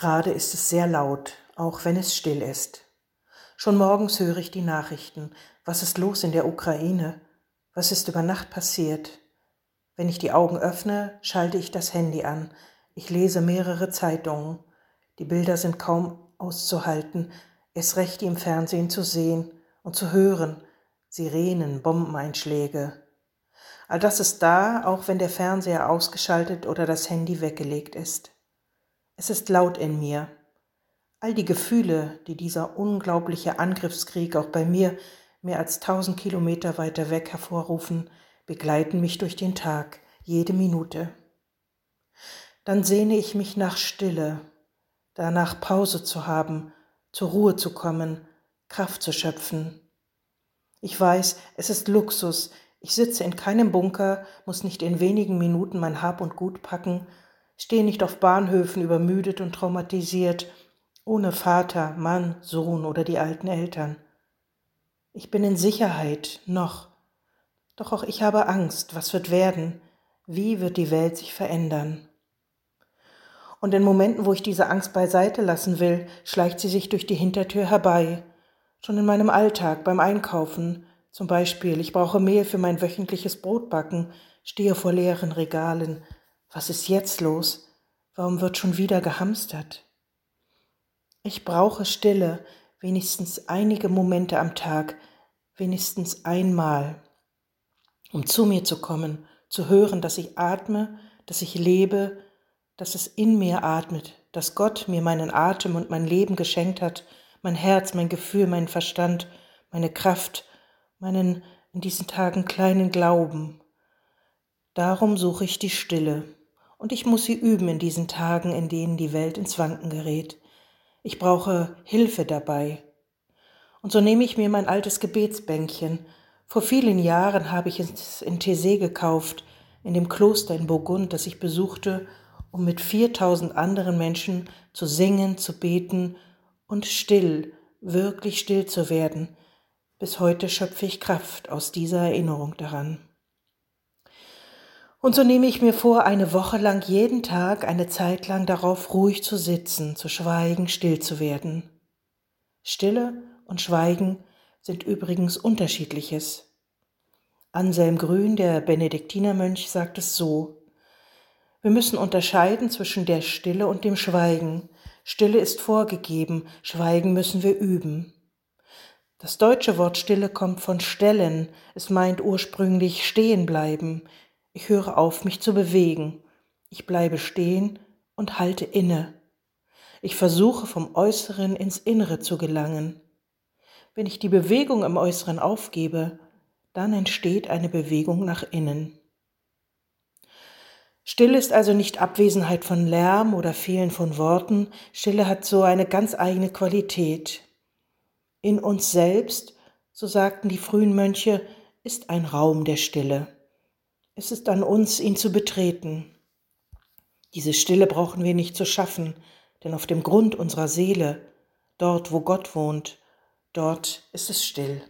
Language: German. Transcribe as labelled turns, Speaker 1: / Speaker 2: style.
Speaker 1: Gerade ist es sehr laut, auch wenn es still ist. Schon morgens höre ich die Nachrichten. Was ist los in der Ukraine? Was ist über Nacht passiert? Wenn ich die Augen öffne, schalte ich das Handy an. Ich lese mehrere Zeitungen. Die Bilder sind kaum auszuhalten, es recht die im Fernsehen zu sehen und zu hören. Sirenen, Bombeneinschläge. All das ist da, auch wenn der Fernseher ausgeschaltet oder das Handy weggelegt ist. Es ist laut in mir. All die Gefühle, die dieser unglaubliche Angriffskrieg auch bei mir mehr als tausend Kilometer weiter weg hervorrufen, begleiten mich durch den Tag, jede Minute. Dann sehne ich mich nach Stille, danach Pause zu haben, zur Ruhe zu kommen, Kraft zu schöpfen. Ich weiß, es ist Luxus, ich sitze in keinem Bunker, muss nicht in wenigen Minuten mein Hab und Gut packen, stehe nicht auf Bahnhöfen übermüdet und traumatisiert, ohne Vater, Mann, Sohn oder die alten Eltern. Ich bin in Sicherheit, noch. Doch auch ich habe Angst, was wird werden, wie wird die Welt sich verändern. Und in Momenten, wo ich diese Angst beiseite lassen will, schleicht sie sich durch die Hintertür herbei. Schon in meinem Alltag, beim Einkaufen, zum Beispiel, ich brauche Mehl für mein wöchentliches Brotbacken, stehe vor leeren Regalen, was ist jetzt los? Warum wird schon wieder gehamstert? Ich brauche Stille, wenigstens einige Momente am Tag, wenigstens einmal, um zu mir zu kommen, zu hören, dass ich atme, dass ich lebe, dass es in mir atmet, dass Gott mir meinen Atem und mein Leben geschenkt hat, mein Herz, mein Gefühl, mein Verstand, meine Kraft, meinen in diesen Tagen kleinen Glauben. Darum suche ich die Stille und ich muss sie üben in diesen Tagen, in denen die Welt ins Wanken gerät. Ich brauche Hilfe dabei. Und so nehme ich mir mein altes Gebetsbänkchen. Vor vielen Jahren habe ich es in Thésée gekauft, in dem Kloster in Burgund, das ich besuchte, um mit 4000 anderen Menschen zu singen, zu beten und still, wirklich still zu werden. Bis heute schöpfe ich Kraft aus dieser Erinnerung daran. Und so nehme ich mir vor, eine Woche lang jeden Tag eine Zeit lang darauf ruhig zu sitzen, zu schweigen, still zu werden. Stille und Schweigen sind übrigens unterschiedliches. Anselm Grün, der Benediktinermönch, sagt es so. Wir müssen unterscheiden zwischen der Stille und dem Schweigen. Stille ist vorgegeben, Schweigen müssen wir üben. Das deutsche Wort Stille kommt von stellen, es meint ursprünglich stehen bleiben, ich höre auf, mich zu bewegen. Ich bleibe stehen und halte inne. Ich versuche vom Äußeren ins Innere zu gelangen. Wenn ich die Bewegung im Äußeren aufgebe, dann entsteht eine Bewegung nach innen. Stille ist also nicht Abwesenheit von Lärm oder Fehlen von Worten. Stille hat so eine ganz eigene Qualität. In uns selbst, so sagten die frühen Mönche, ist ein Raum der Stille. Es ist an uns, ihn zu betreten. Diese Stille brauchen wir nicht zu schaffen, denn auf dem Grund unserer Seele, dort wo Gott wohnt, dort ist es still.